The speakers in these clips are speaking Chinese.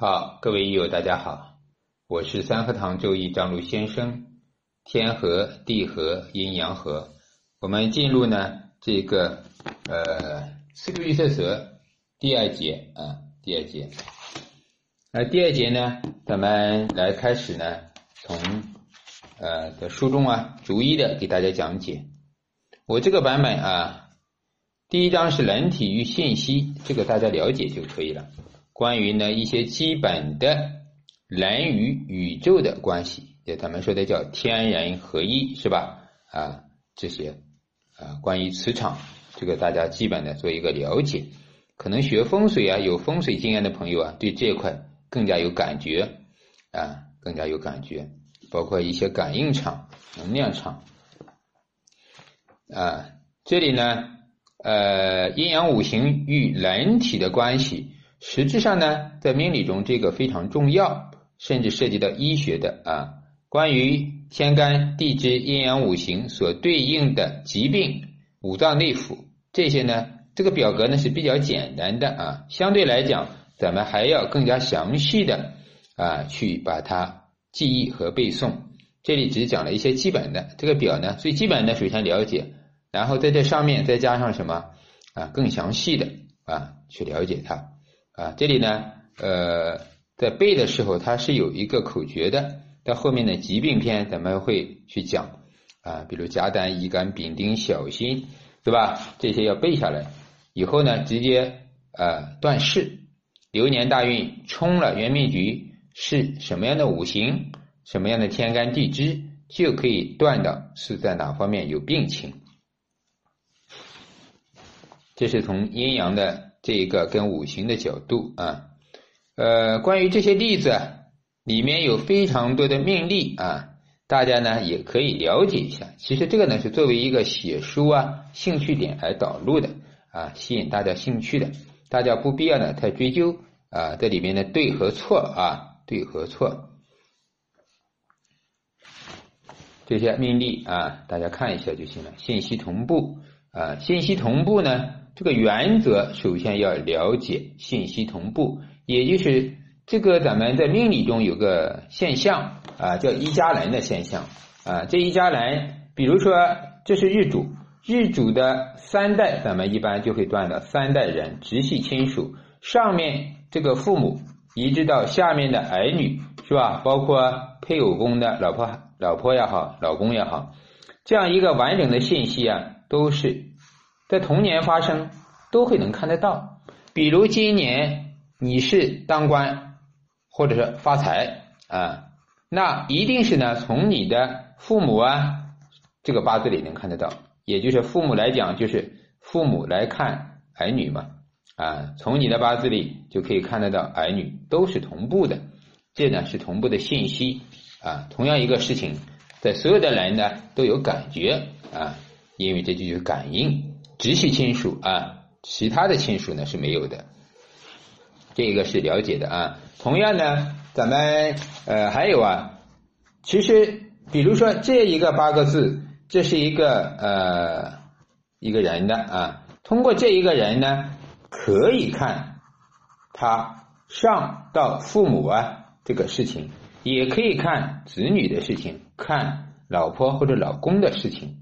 好，各位益友，大家好，我是三合堂周易张璐先生。天和地和阴阳和，我们进入呢这个呃四个预测则第二节啊，第二节。那第二节呢，咱们来开始呢，从呃的书中啊，逐一的给大家讲解。我这个版本啊，第一章是人体与信息，这个大家了解就可以了。关于呢一些基本的人与宇宙的关系，也咱们说的叫天人合一，是吧？啊，这些啊关于磁场，这个大家基本的做一个了解。可能学风水啊，有风水经验的朋友啊，对这块更加有感觉啊，更加有感觉。包括一些感应场、能量场啊，这里呢，呃，阴阳五行与人体的关系。实质上呢，在命理中这个非常重要，甚至涉及到医学的啊。关于天干地支阴阳五行所对应的疾病、五脏内腑这些呢，这个表格呢是比较简单的啊。相对来讲，咱们还要更加详细的啊去把它记忆和背诵。这里只讲了一些基本的，这个表呢最基本的首先了解，然后在这上面再加上什么啊更详细的啊去了解它。啊，这里呢，呃，在背的时候，它是有一个口诀的。到后面的疾病篇，咱们会去讲啊，比如甲胆、乙肝、丙丁、小心，对吧？这些要背下来。以后呢，直接呃断事，流年大运冲了元命局是什么样的五行，什么样的天干地支，就可以断的是在哪方面有病情。这是从阴阳的。这一个跟五行的角度啊，呃，关于这些例子里面有非常多的命例啊，大家呢也可以了解一下。其实这个呢是作为一个写书啊兴趣点来导入的啊，吸引大家兴趣的，大家不必要呢太追究啊，这里面的对和错啊，对和错这些命例啊，大家看一下就行了。信息同步啊，信息同步呢。这个原则首先要了解信息同步，也就是这个咱们在命理中有个现象啊，叫一家人的现象啊。这一家人，比如说这是日主，日主的三代，咱们一般就会断到三代人直系亲属，上面这个父母一直到下面的儿女，是吧？包括配偶宫的老婆、老婆也好，老公也好，这样一个完整的信息啊，都是。在童年发生都会能看得到，比如今年你是当官或者是发财啊，那一定是呢从你的父母啊这个八字里能看得到，也就是父母来讲就是父母来看儿女嘛啊，从你的八字里就可以看得到儿女都是同步的，这呢是同步的信息啊，同样一个事情，在所有的人呢都有感觉啊，因为这就是感应。直系亲属啊，其他的亲属呢是没有的，这个是了解的啊。同样呢，咱们呃还有啊，其实比如说这一个八个字，这是一个呃一个人的啊，通过这一个人呢，可以看他上到父母啊这个事情，也可以看子女的事情，看老婆或者老公的事情。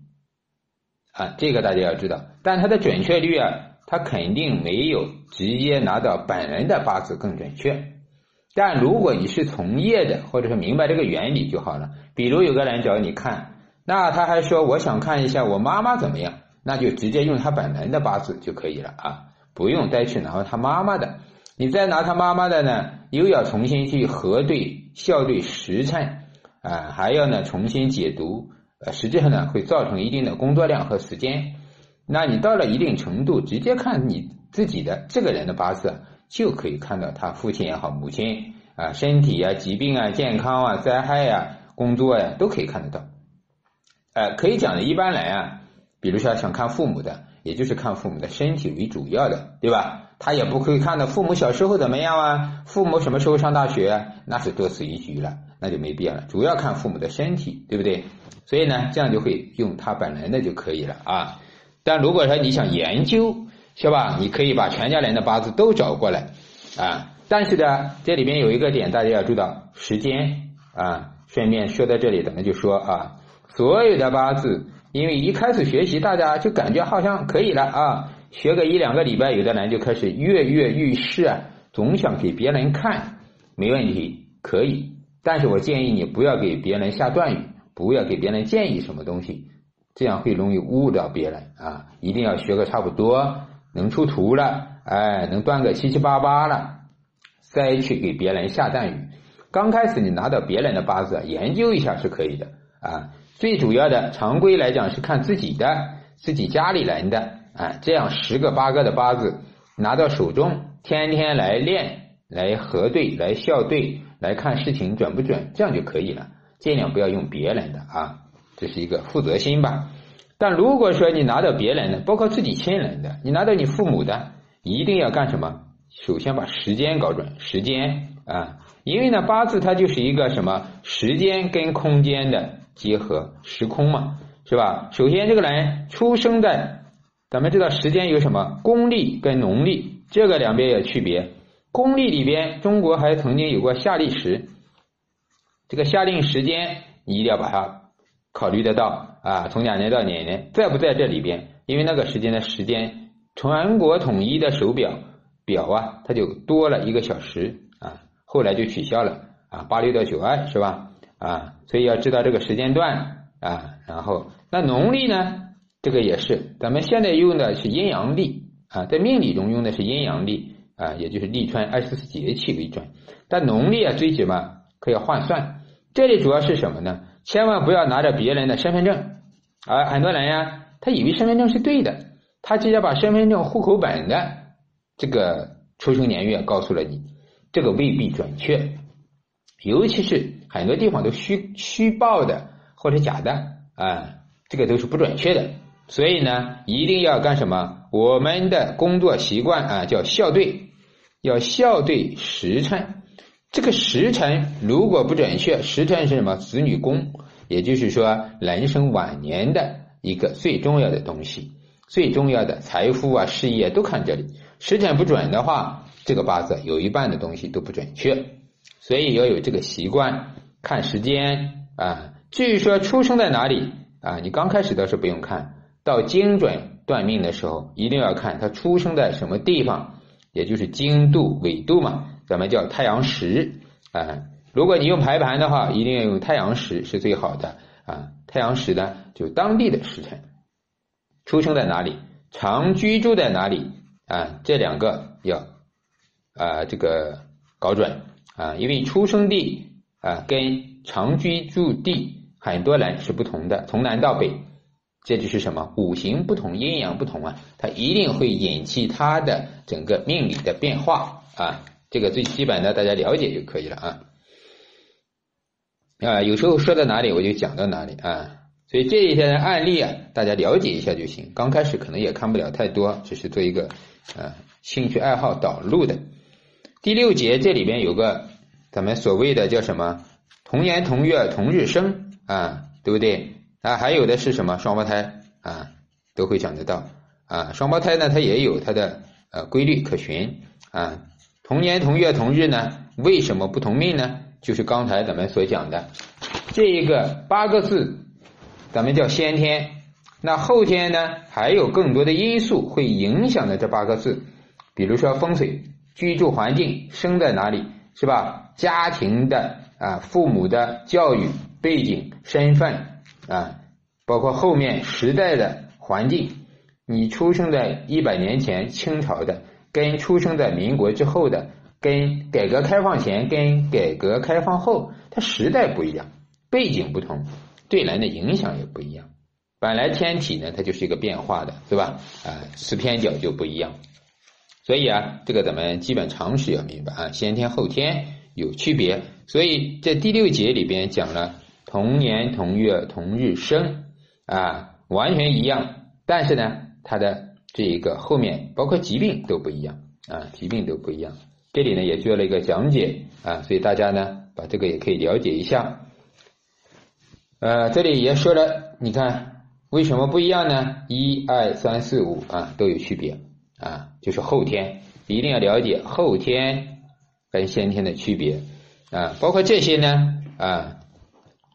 啊，这个大家要知道，但它的准确率啊，它肯定没有直接拿到本人的八字更准确。但如果你是从业的，或者是明白这个原理就好了。比如有个人找你看，那他还说我想看一下我妈妈怎么样，那就直接用他本人的八字就可以了啊，不用再去拿他妈妈的。你再拿他妈妈的呢，又要重新去核对、校对时辰啊，还要呢重新解读。呃，实际上呢，会造成一定的工作量和时间。那你到了一定程度，直接看你自己的这个人的八字，就可以看到他父亲也好，母亲啊，身体啊、疾病啊、健康啊、灾害呀、工作呀，都可以看得到。呃，可以讲的，一般来啊，比如说想看父母的，也就是看父母的身体为主要的，对吧？他也不会看到父母小时候怎么样啊，父母什么时候上大学，那是多此一举了，那就没必要了。主要看父母的身体，对不对？所以呢，这样就会用他本人的就可以了啊。但如果说你想研究，是吧？你可以把全家人的八字都找过来啊，但是呢，这里边有一个点大家要注意到，时间啊，顺便说到这里，咱们就说啊，所有的八字，因为一开始学习，大家就感觉好像可以了啊，学个一两个礼拜，有的人就开始跃跃欲试啊，总想给别人看，没问题，可以。但是我建议你不要给别人下断语，不要给别人建议什么东西，这样会容易误导别人啊！一定要学个差不多，能出图了，哎，能断个七七八八了，再去给别人下断语。刚开始你拿到别人的八字研究一下是可以的啊。最主要的常规来讲是看自己的，自己家里人的啊，这样十个八个的八字拿到手中，天天来练，来核对，来校对。来看事情准不准，这样就可以了。尽量不要用别人的啊，这是一个负责心吧。但如果说你拿到别人的，包括自己亲人的，你拿到你父母的，一定要干什么？首先把时间搞准，时间啊，因为呢八字它就是一个什么时间跟空间的结合，时空嘛，是吧？首先这个人出生在，咱们知道时间有什么公历跟农历，这个两边有区别。公历里边，中国还曾经有过夏令时，这个夏令时间你一定要把它考虑得到啊，从哪年到哪年，在不在这里边？因为那个时间的时间，全国统一的手表表啊，它就多了一个小时啊，后来就取消了啊，八六到九二是吧？啊，所以要知道这个时间段啊，然后那农历呢，这个也是，咱们现在用的是阴阳历啊，在命理中用的是阴阳历。啊，也就是立春二十四节气为准，但农历啊，最起码可以换算。这里主要是什么呢？千万不要拿着别人的身份证，啊，很多人呀，他以为身份证是对的，他直接把身份证户口本的这个出生年月告诉了你，这个未必准确，尤其是很多地方都虚虚报的或者假的啊，这个都是不准确的。所以呢，一定要干什么？我们的工作习惯啊，叫校对。要校对时辰，这个时辰如果不准确，时辰是什么？子女宫，也就是说人生晚年的一个最重要的东西，最重要的财富啊、事业都看这里。时辰不准的话，这个八字有一半的东西都不准确，所以要有这个习惯看时间啊。至于说出生在哪里啊，你刚开始倒是不用看到精准断命的时候，一定要看他出生在什么地方。也就是经度纬度嘛，咱们叫太阳时啊。如果你用排盘的话，一定要用太阳时是最好的啊。太阳时呢，就当地的时辰，出生在哪里，常居住在哪里啊？这两个要啊这个搞准啊，因为出生地啊跟常居住地很多人是不同的，从南到北。这就是什么五行不同，阴阳不同啊，它一定会引起它的整个命理的变化啊。这个最基本的大家了解就可以了啊。啊，有时候说到哪里我就讲到哪里啊。所以这一些案例啊，大家了解一下就行。刚开始可能也看不了太多，只是做一个啊兴趣爱好导入的。第六节这里边有个咱们所谓的叫什么同年同月同日生啊，对不对？啊，还有的是什么双胞胎啊，都会讲得到啊。双胞胎呢，它也有它的呃规律可循啊。同年同月同日呢，为什么不同命呢？就是刚才咱们所讲的这一个八个字，咱们叫先天。那后天呢，还有更多的因素会影响的这八个字，比如说风水、居住环境、生在哪里，是吧？家庭的啊，父母的教育背景、身份。啊，包括后面时代的环境，你出生在一百年前清朝的，跟出生在民国之后的，跟改革开放前跟改革开放后，它时代不一样，背景不同，对人的影响也不一样。本来天体呢，它就是一个变化的，对吧？啊，四偏角就不一样。所以啊，这个咱们基本常识要明白啊，先天后天有区别。所以在第六节里边讲了。同年同月同日生啊，完全一样，但是呢，它的这一个后面包括疾病都不一样啊，疾病都不一样。这里呢也做了一个讲解啊，所以大家呢把这个也可以了解一下。呃，这里也说了，你看为什么不一样呢？一二三四五啊都有区别啊，就是后天一定要了解后天跟先天的区别啊，包括这些呢啊，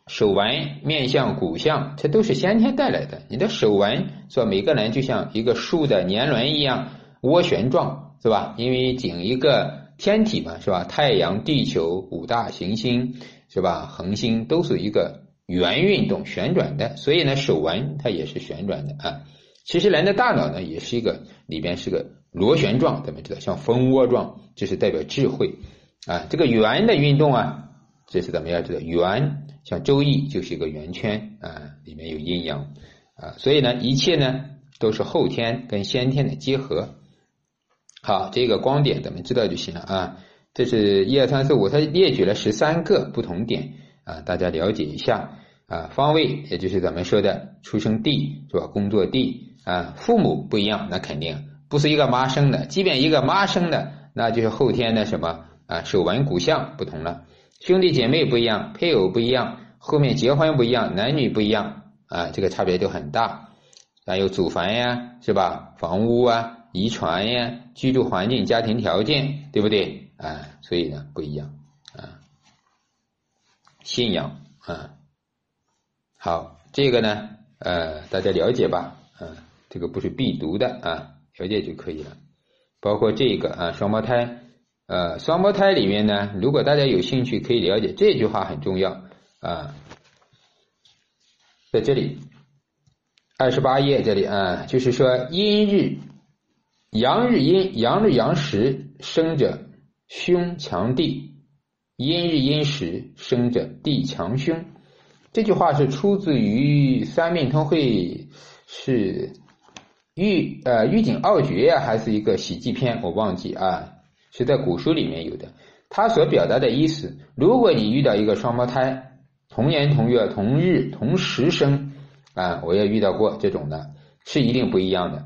手纹、面相、骨相，这都是先天带来的。你的手纹说每个人就像一个树的年轮一样涡旋状，是吧？因为整一个天体嘛，是吧？太阳、地球、五大行星，是吧？恒星都是一个圆运动旋转的，所以呢，手纹它也是旋转的啊。其实人的大脑呢，也是一个里边是个螺旋状，咱们知道，像蜂窝状，这是代表智慧啊。这个圆的运动啊，这是咱们要知道，圆像周易就是一个圆圈啊，里面有阴阳啊，所以呢，一切呢都是后天跟先天的结合。好，这个光点咱们知道就行了啊。这是一二三四五，它列举了十三个不同点啊，大家了解一下啊。方位也就是咱们说的出生地是吧？工作地。啊，父母不一样，那肯定不是一个妈生的。即便一个妈生的，那就是后天的什么啊？手纹骨相不同了。兄弟姐妹不一样，配偶不一样，后面结婚不一样，男女不一样啊，这个差别都很大。还有祖坟呀，是吧？房屋啊，遗传呀，居住环境、家庭条件，对不对啊？所以呢，不一样啊。信仰啊，好，这个呢，呃，大家了解吧？这个不是必读的啊，了解就可以了。包括这个啊，双胞胎，呃，双胞胎里面呢，如果大家有兴趣，可以了解这句话很重要啊，在这里二十八页这里啊，就是说阴日阳日阴阳日阳时生者凶强地，阴日阴时生者地强凶。这句话是出自于《三命通会》，是。预呃玉景傲绝呀，还是一个喜剧片，我忘记啊，是在古书里面有的。他所表达的意思，如果你遇到一个双胞胎，同年同月同日同时生啊，我也遇到过这种的，是一定不一样的，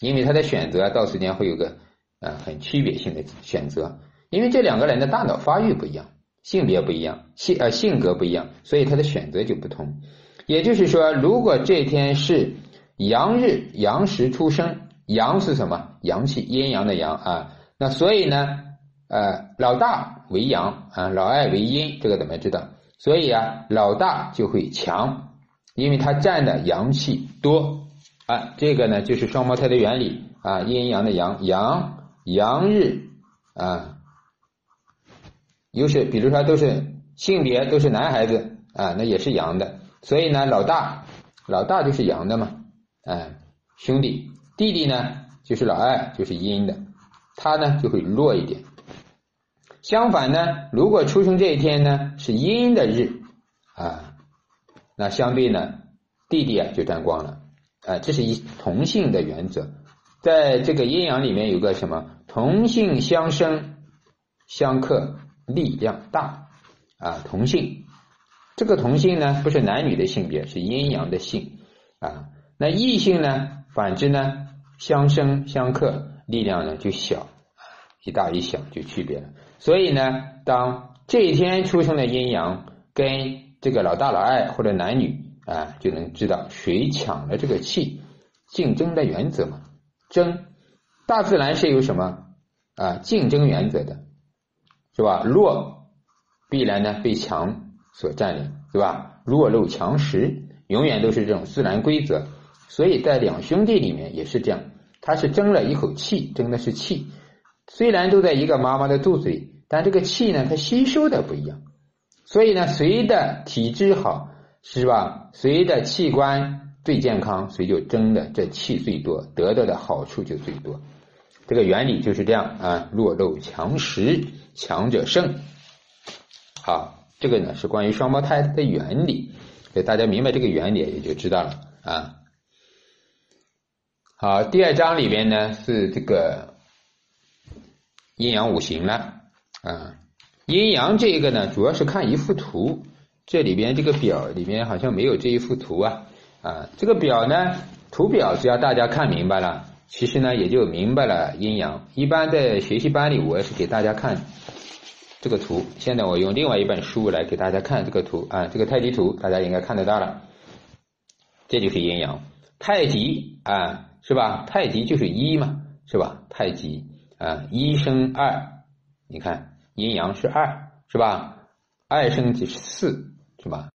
因为他的选择到时间会有个啊很区别性的选择，因为这两个人的大脑发育不一样，性别不一样，性呃性格不一样，所以他的选择就不同。也就是说，如果这天是。阳日阳时出生，阳是什么？阳气，阴阳的阳啊。那所以呢，呃，老大为阳啊，老二为阴，这个怎么知道？所以啊，老大就会强，因为他占的阳气多啊。这个呢，就是双胞胎的原理啊，阴阳的阳，阳阳日啊，又是比如说都是性别都是男孩子啊，那也是阳的，所以呢，老大老大就是阳的嘛。哎，兄弟弟弟呢，就是老二，就是阴的，他呢就会弱一点。相反呢，如果出生这一天呢是阴的日啊，那相对呢弟弟啊就沾光了啊。这是一同性的原则，在这个阴阳里面有个什么同性相生相克，力量大啊。同性这个同性呢不是男女的性别，是阴阳的性啊。那异性呢？反之呢？相生相克，力量呢就小，一大一小就区别了。所以呢，当这一天出生的阴阳跟这个老大老二或者男女啊，就能知道谁抢了这个气，竞争的原则嘛。争，大自然是有什么啊？竞争原则的，是吧？弱必然呢被强所占领，对吧？弱肉强食，永远都是这种自然规则。所以在两兄弟里面也是这样，他是争了一口气，争的是气。虽然都在一个妈妈的肚子里，但这个气呢，它吸收的不一样。所以呢，谁的体质好，是吧？谁的器官最健康，谁就争的这气最多，得到的好处就最多。这个原理就是这样啊，弱肉强食，强者胜。好，这个呢是关于双胞胎的原理，所以大家明白这个原理也就知道了啊。好，第二章里边呢是这个阴阳五行了啊。阴阳这个呢，主要是看一幅图，这里边这个表里面好像没有这一幅图啊啊。这个表呢，图表只要大家看明白了，其实呢也就明白了阴阳。一般在学习班里，我也是给大家看这个图。现在我用另外一本书来给大家看这个图啊，这个太极图大家应该看得到了，这就是阴阳太极啊。是吧？太极就是一嘛，是吧？太极啊，一生二你看阴阳是二，是吧？二升即是四，是吧？